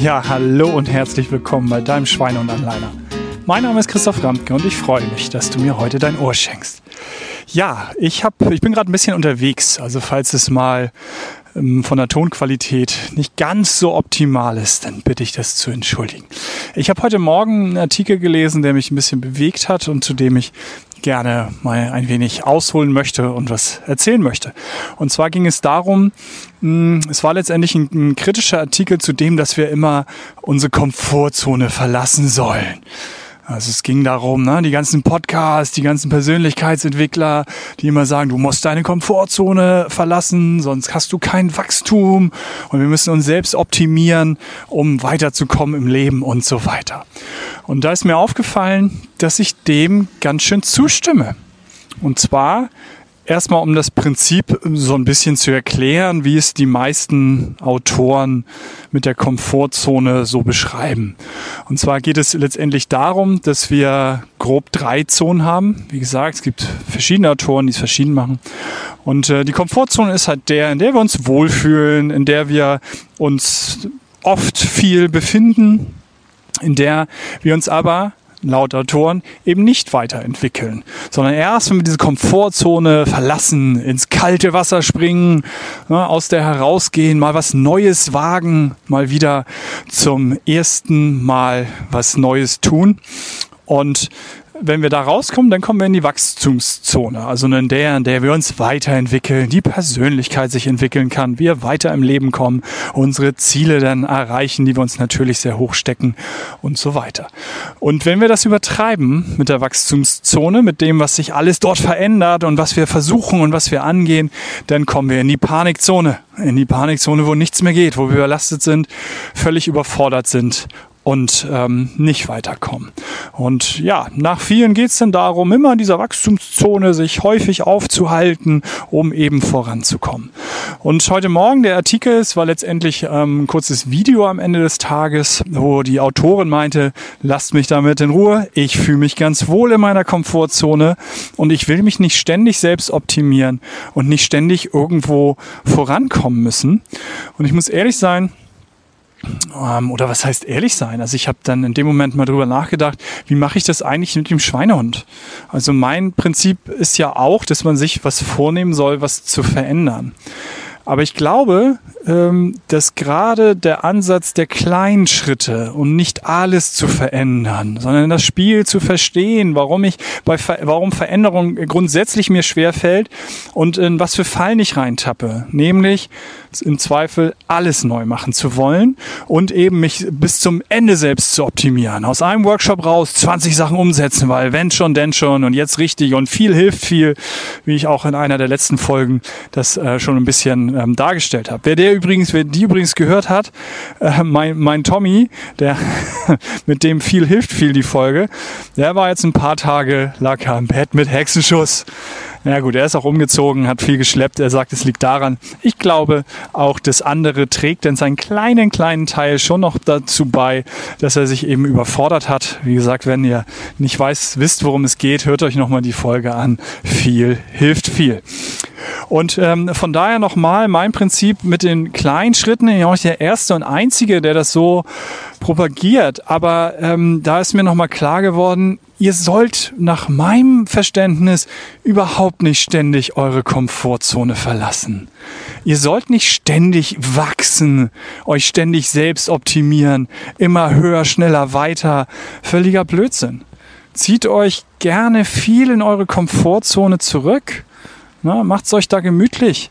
Ja, hallo und herzlich willkommen bei deinem Schweine und Anleiner. Mein Name ist Christoph Ramke und ich freue mich, dass du mir heute dein Ohr schenkst. Ja, ich, hab, ich bin gerade ein bisschen unterwegs, also falls es mal ähm, von der Tonqualität nicht ganz so optimal ist, dann bitte ich das zu entschuldigen. Ich habe heute Morgen einen Artikel gelesen, der mich ein bisschen bewegt hat und zu dem ich gerne mal ein wenig ausholen möchte und was erzählen möchte. Und zwar ging es darum, hm, es war letztendlich ein, ein kritischer Artikel zu dem, dass wir immer unsere Komfortzone verlassen sollen. Also es ging darum, ne, die ganzen Podcasts, die ganzen Persönlichkeitsentwickler, die immer sagen, du musst deine Komfortzone verlassen, sonst hast du kein Wachstum und wir müssen uns selbst optimieren, um weiterzukommen im Leben und so weiter. Und da ist mir aufgefallen, dass ich dem ganz schön zustimme. Und zwar Erstmal, um das Prinzip so ein bisschen zu erklären, wie es die meisten Autoren mit der Komfortzone so beschreiben. Und zwar geht es letztendlich darum, dass wir grob drei Zonen haben. Wie gesagt, es gibt verschiedene Autoren, die es verschieden machen. Und äh, die Komfortzone ist halt der, in der wir uns wohlfühlen, in der wir uns oft viel befinden, in der wir uns aber laut Autoren eben nicht weiterentwickeln, sondern erst, wenn wir diese Komfortzone verlassen, ins kalte Wasser springen, ne, aus der herausgehen, mal was Neues wagen, mal wieder zum ersten Mal was Neues tun. Und wenn wir da rauskommen, dann kommen wir in die Wachstumszone, also in der, in der wir uns weiterentwickeln, die Persönlichkeit sich entwickeln kann, wir weiter im Leben kommen, unsere Ziele dann erreichen, die wir uns natürlich sehr hoch stecken und so weiter. Und wenn wir das übertreiben mit der Wachstumszone, mit dem, was sich alles dort verändert und was wir versuchen und was wir angehen, dann kommen wir in die Panikzone, in die Panikzone, wo nichts mehr geht, wo wir überlastet sind, völlig überfordert sind und ähm, nicht weiterkommen. Und ja, nach vielen geht es dann darum, immer in dieser Wachstumszone sich häufig aufzuhalten, um eben voranzukommen. Und heute Morgen der Artikel, es war letztendlich ähm, ein kurzes Video am Ende des Tages, wo die Autorin meinte, lasst mich damit in Ruhe, ich fühle mich ganz wohl in meiner Komfortzone und ich will mich nicht ständig selbst optimieren und nicht ständig irgendwo vorankommen müssen. Und ich muss ehrlich sein, ähm, oder was heißt ehrlich sein? Also ich habe dann in dem Moment mal drüber nachgedacht, wie mache ich das eigentlich mit dem Schweinehund? Also mein Prinzip ist ja auch, dass man sich was vornehmen soll, was zu verändern. Aber ich glaube, ähm, dass gerade der Ansatz der kleinen Schritte und nicht alles zu verändern, sondern das Spiel zu verstehen, warum ich bei warum Veränderung grundsätzlich mir schwer fällt und in was für Fallen ich reintappe, nämlich im Zweifel alles neu machen zu wollen und eben mich bis zum Ende selbst zu optimieren. Aus einem Workshop raus 20 Sachen umsetzen, weil wenn schon, denn schon und jetzt richtig und viel hilft viel, wie ich auch in einer der letzten Folgen das äh, schon ein bisschen ähm, dargestellt habe. Wer der übrigens, wer die übrigens gehört hat, äh, mein, mein Tommy, der mit dem viel hilft viel die Folge, der war jetzt ein paar Tage, lag er im Bett mit Hexenschuss. Ja gut, er ist auch umgezogen, hat viel geschleppt. Er sagt, es liegt daran. Ich glaube, auch das andere trägt denn seinen kleinen, kleinen Teil schon noch dazu bei, dass er sich eben überfordert hat. Wie gesagt, wenn ihr nicht weiß, wisst, worum es geht, hört euch nochmal die Folge an. Viel hilft viel. Und ähm, von daher nochmal mein Prinzip mit den kleinen Schritten. Ich bin auch der Erste und Einzige, der das so propagiert. Aber ähm, da ist mir nochmal klar geworden, ihr sollt nach meinem Verständnis überhaupt nicht ständig eure Komfortzone verlassen. Ihr sollt nicht ständig wachsen, euch ständig selbst optimieren, immer höher, schneller, weiter. Völliger Blödsinn. Zieht euch gerne viel in eure Komfortzone zurück Ne? Macht es euch da gemütlich.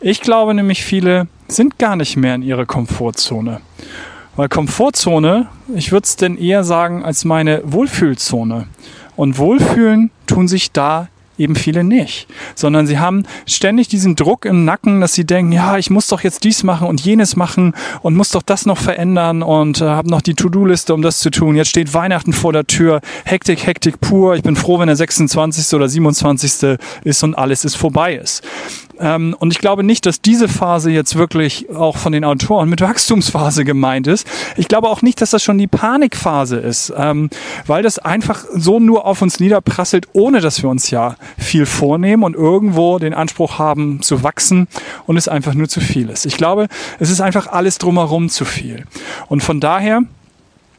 Ich glaube nämlich, viele sind gar nicht mehr in ihrer Komfortzone. Weil Komfortzone, ich würde es denn eher sagen, als meine Wohlfühlzone. Und Wohlfühlen tun sich da eben viele nicht, sondern sie haben ständig diesen Druck im Nacken, dass sie denken, ja, ich muss doch jetzt dies machen und jenes machen und muss doch das noch verändern und äh, habe noch die To-Do-Liste, um das zu tun. Jetzt steht Weihnachten vor der Tür, Hektik, Hektik pur. Ich bin froh, wenn der 26. oder 27. ist und alles ist vorbei ist. Ähm, und ich glaube nicht, dass diese Phase jetzt wirklich auch von den Autoren mit Wachstumsphase gemeint ist. Ich glaube auch nicht, dass das schon die Panikphase ist, ähm, weil das einfach so nur auf uns niederprasselt, ohne dass wir uns ja viel vornehmen und irgendwo den Anspruch haben zu wachsen und es einfach nur zu viel ist. Ich glaube, es ist einfach alles drumherum zu viel. Und von daher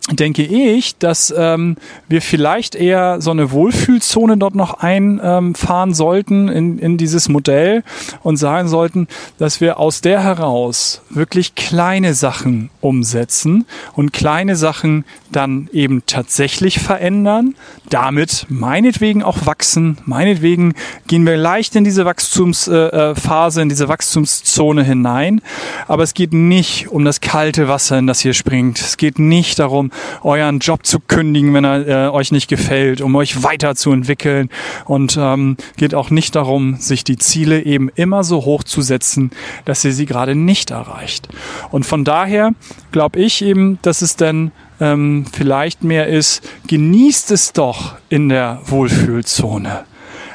denke ich, dass ähm, wir vielleicht eher so eine Wohlfühlzone dort noch einfahren sollten in, in dieses Modell und sagen sollten, dass wir aus der heraus wirklich kleine Sachen umsetzen und kleine Sachen dann eben tatsächlich verändern, damit meinetwegen auch wachsen, meinetwegen gehen wir leicht in diese Wachstumsphase, äh, in diese Wachstumszone hinein, aber es geht nicht um das kalte Wasser, in das hier springt. Es geht nicht darum, euren Job zu kündigen, wenn er äh, euch nicht gefällt, um euch weiterzuentwickeln und ähm, geht auch nicht darum, sich die Ziele eben immer so hoch zu setzen, dass ihr sie gerade nicht erreicht. Und von daher glaube ich eben, dass es denn ähm, vielleicht mehr ist, genießt es doch in der Wohlfühlzone.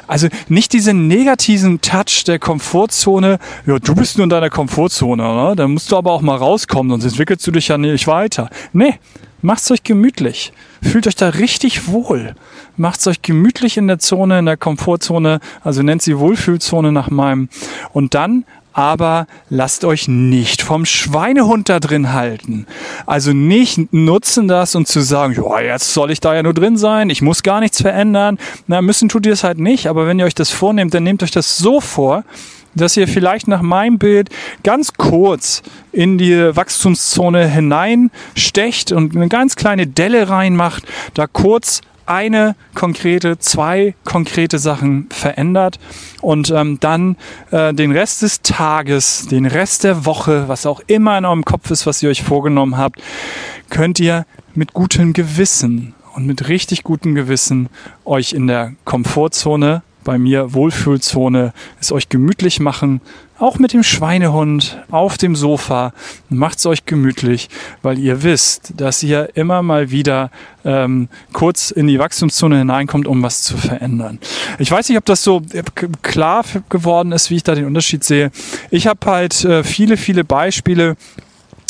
Also nicht diesen negativen Touch der Komfortzone, ja, du bist nur in deiner Komfortzone, ne? dann musst du aber auch mal rauskommen, sonst entwickelst du dich ja nicht weiter. Nee, macht's euch gemütlich. Fühlt euch da richtig wohl. Macht's euch gemütlich in der Zone, in der Komfortzone, also nennt sie Wohlfühlzone nach meinem. Und dann aber lasst euch nicht vom Schweinehund da drin halten. Also nicht nutzen das und zu sagen, ja, jetzt soll ich da ja nur drin sein, ich muss gar nichts verändern. Na, müssen tut ihr es halt nicht, aber wenn ihr euch das vornehmt, dann nehmt euch das so vor, dass ihr vielleicht nach meinem Bild ganz kurz in die Wachstumszone hineinstecht und eine ganz kleine Delle reinmacht, da kurz eine konkrete, zwei konkrete Sachen verändert und ähm, dann äh, den Rest des Tages, den Rest der Woche, was auch immer in eurem Kopf ist, was ihr euch vorgenommen habt, könnt ihr mit gutem Gewissen und mit richtig gutem Gewissen euch in der Komfortzone bei mir Wohlfühlzone, es euch gemütlich machen, auch mit dem Schweinehund auf dem Sofa. Macht's euch gemütlich, weil ihr wisst, dass ihr immer mal wieder ähm, kurz in die Wachstumszone hineinkommt, um was zu verändern. Ich weiß nicht, ob das so klar geworden ist, wie ich da den Unterschied sehe. Ich habe halt äh, viele, viele Beispiele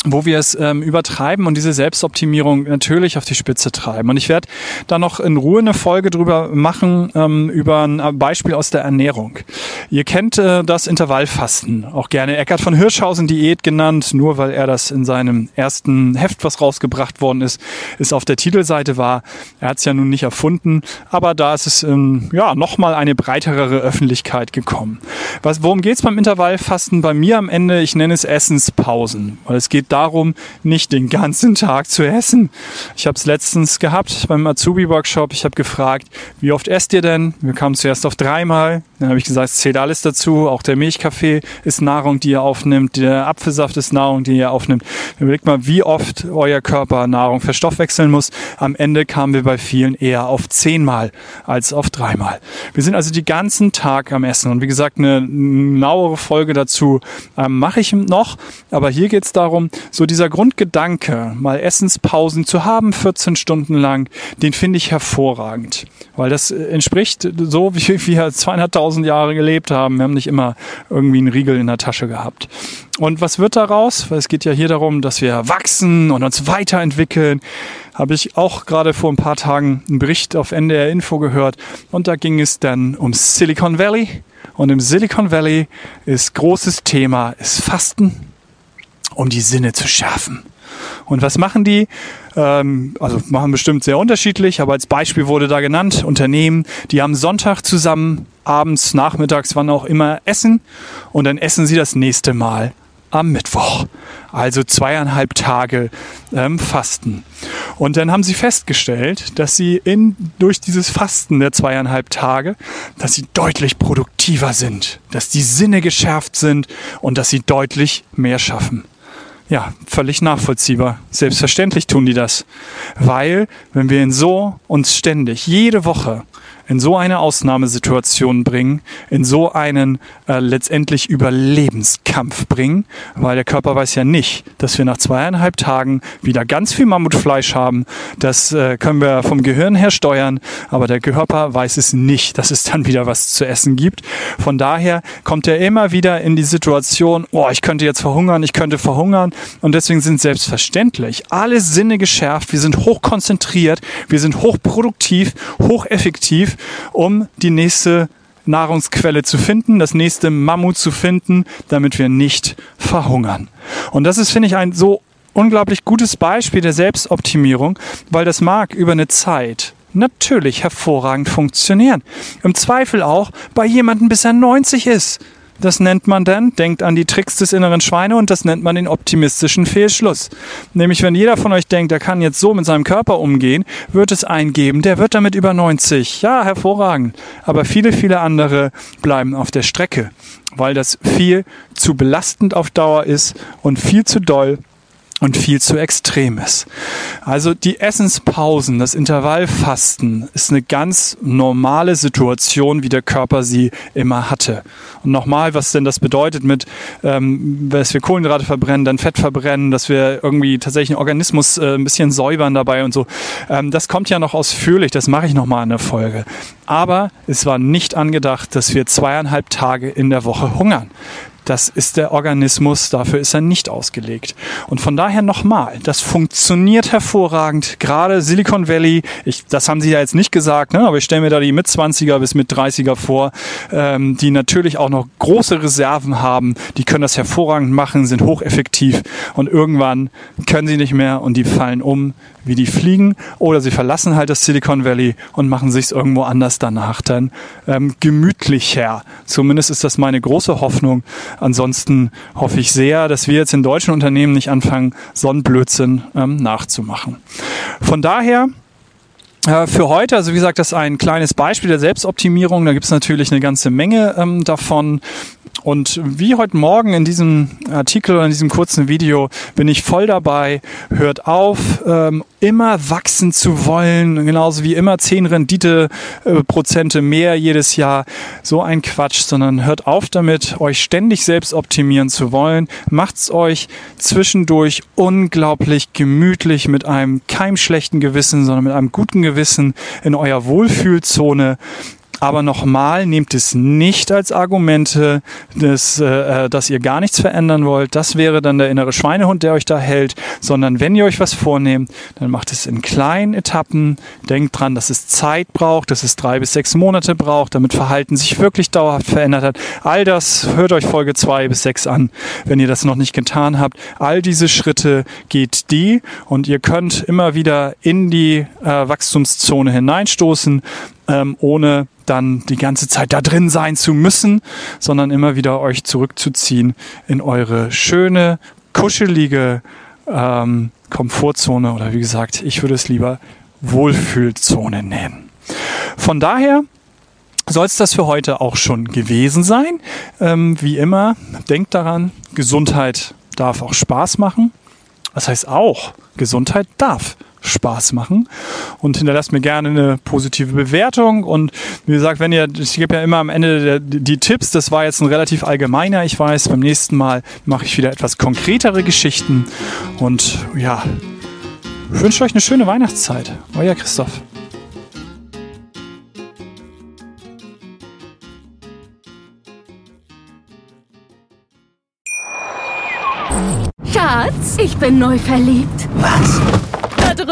wo wir es ähm, übertreiben und diese Selbstoptimierung natürlich auf die Spitze treiben. Und ich werde da noch in Ruhe eine Folge drüber machen, ähm, über ein äh, Beispiel aus der Ernährung. Ihr kennt äh, das Intervallfasten, auch gerne Eckart von Hirschhausen Diät genannt, nur weil er das in seinem ersten Heft, was rausgebracht worden ist, ist auf der Titelseite war. Er hat es ja nun nicht erfunden, aber da ist es ähm, ja nochmal eine breitere Öffentlichkeit gekommen. Was, worum geht's beim Intervallfasten? Bei mir am Ende, ich nenne es Essenspausen, weil es geht darum, nicht den ganzen Tag zu essen. Ich habe es letztens gehabt beim Azubi-Workshop. Ich habe gefragt, wie oft esst ihr denn? Wir kamen zuerst auf dreimal. Dann habe ich gesagt, es zählt alles dazu. Auch der Milchkaffee ist Nahrung, die ihr aufnimmt. Der Apfelsaft ist Nahrung, die ihr aufnimmt. Überlegt mal, wie oft euer Körper Nahrung verstoffwechseln muss. Am Ende kamen wir bei vielen eher auf zehnmal als auf dreimal. Wir sind also die ganzen Tag am Essen. Und wie gesagt, eine genauere Folge dazu ähm, mache ich noch. Aber hier geht es darum, so dieser Grundgedanke, mal Essenspausen zu haben, 14 Stunden lang, den finde ich hervorragend. Weil das entspricht so, wie wir zweieinhalbtausend Jahre gelebt haben. Wir haben nicht immer irgendwie einen Riegel in der Tasche gehabt. Und was wird daraus? Weil es geht ja hier darum, dass wir wachsen und uns weiterentwickeln. Habe ich auch gerade vor ein paar Tagen einen Bericht auf NDR Info gehört. Und da ging es dann um Silicon Valley. Und im Silicon Valley ist großes Thema, ist Fasten um die Sinne zu schärfen. Und was machen die? Ähm, also machen bestimmt sehr unterschiedlich, aber als Beispiel wurde da genannt, Unternehmen, die am Sonntag zusammen, abends, nachmittags, wann auch immer essen und dann essen sie das nächste Mal am Mittwoch. Also zweieinhalb Tage ähm, Fasten. Und dann haben sie festgestellt, dass sie in, durch dieses Fasten der zweieinhalb Tage, dass sie deutlich produktiver sind, dass die Sinne geschärft sind und dass sie deutlich mehr schaffen. Ja, völlig nachvollziehbar. Selbstverständlich tun die das. Weil, wenn wir in so uns ständig, jede Woche in so eine Ausnahmesituation bringen, in so einen äh, letztendlich Überlebenskampf bringen, weil der Körper weiß ja nicht, dass wir nach zweieinhalb Tagen wieder ganz viel Mammutfleisch haben. Das äh, können wir vom Gehirn her steuern, aber der Körper weiß es nicht, dass es dann wieder was zu essen gibt. Von daher kommt er immer wieder in die Situation, oh, ich könnte jetzt verhungern, ich könnte verhungern und deswegen sind selbstverständlich alle Sinne geschärft, wir sind hochkonzentriert, wir sind hochproduktiv, hocheffektiv, um die nächste Nahrungsquelle zu finden, das nächste Mammut zu finden, damit wir nicht verhungern. Und das ist, finde ich, ein so unglaublich gutes Beispiel der Selbstoptimierung, weil das mag über eine Zeit natürlich hervorragend funktionieren. Im Zweifel auch bei jemandem, bis er 90 ist. Das nennt man dann, denkt an die Tricks des inneren Schweine und das nennt man den optimistischen Fehlschluss. Nämlich, wenn jeder von euch denkt, er kann jetzt so mit seinem Körper umgehen, wird es einen geben, der wird damit über 90. Ja, hervorragend. Aber viele, viele andere bleiben auf der Strecke, weil das viel zu belastend auf Dauer ist und viel zu doll und viel zu extrem ist. Also die Essenspausen, das Intervallfasten ist eine ganz normale Situation, wie der Körper sie immer hatte. Und nochmal, was denn das bedeutet mit, ähm, dass wir Kohlenhydrate verbrennen, dann Fett verbrennen, dass wir irgendwie tatsächlich den Organismus äh, ein bisschen säubern dabei und so. Ähm, das kommt ja noch ausführlich, das mache ich nochmal in der Folge. Aber es war nicht angedacht, dass wir zweieinhalb Tage in der Woche hungern. Das ist der Organismus, dafür ist er nicht ausgelegt. Und von daher nochmal, das funktioniert hervorragend. Gerade Silicon Valley, ich, das haben Sie ja jetzt nicht gesagt, ne, aber ich stelle mir da die mit 20er bis mit 30er vor, ähm, die natürlich auch noch große Reserven haben. Die können das hervorragend machen, sind hocheffektiv und irgendwann können sie nicht mehr und die fallen um wie die fliegen oder sie verlassen halt das Silicon Valley und machen sich irgendwo anders danach dann ähm, gemütlicher. Zumindest ist das meine große Hoffnung. Ansonsten hoffe ich sehr, dass wir jetzt in deutschen Unternehmen nicht anfangen, Sonnenblödsinn ähm, nachzumachen. Von daher äh, für heute, also wie gesagt, das ist ein kleines Beispiel der Selbstoptimierung. Da gibt es natürlich eine ganze Menge ähm, davon. Und wie heute Morgen in diesem Artikel oder in diesem kurzen Video bin ich voll dabei. Hört auf, ähm, immer wachsen zu wollen, genauso wie immer zehn Rendite-Prozente äh, mehr jedes Jahr. So ein Quatsch, sondern hört auf damit, euch ständig selbst optimieren zu wollen. Macht's euch zwischendurch unglaublich gemütlich mit einem keinem schlechten Gewissen, sondern mit einem guten Gewissen in eurer Wohlfühlzone aber nochmal, nehmt es nicht als Argumente, dass, äh, äh, dass ihr gar nichts verändern wollt. Das wäre dann der innere Schweinehund, der euch da hält. Sondern wenn ihr euch was vornehmt, dann macht es in kleinen Etappen. Denkt dran, dass es Zeit braucht, dass es drei bis sechs Monate braucht, damit Verhalten sich wirklich dauerhaft verändert hat. All das hört euch Folge zwei bis sechs an, wenn ihr das noch nicht getan habt. All diese Schritte geht die und ihr könnt immer wieder in die äh, Wachstumszone hineinstoßen, ähm, ohne dann die ganze Zeit da drin sein zu müssen, sondern immer wieder euch zurückzuziehen in eure schöne, kuschelige ähm, Komfortzone oder wie gesagt, ich würde es lieber Wohlfühlzone nennen. Von daher soll es das für heute auch schon gewesen sein. Ähm, wie immer, denkt daran, Gesundheit darf auch Spaß machen. Das heißt auch, Gesundheit darf Spaß machen und hinterlasst mir gerne eine positive Bewertung und wie gesagt, wenn ihr, ich gebe ja immer am Ende der, die Tipps, das war jetzt ein relativ allgemeiner, ich weiß, beim nächsten Mal mache ich wieder etwas konkretere Geschichten und ja, wünsche euch eine schöne Weihnachtszeit. Euer Christoph. Schatz, ich bin neu verliebt. Was?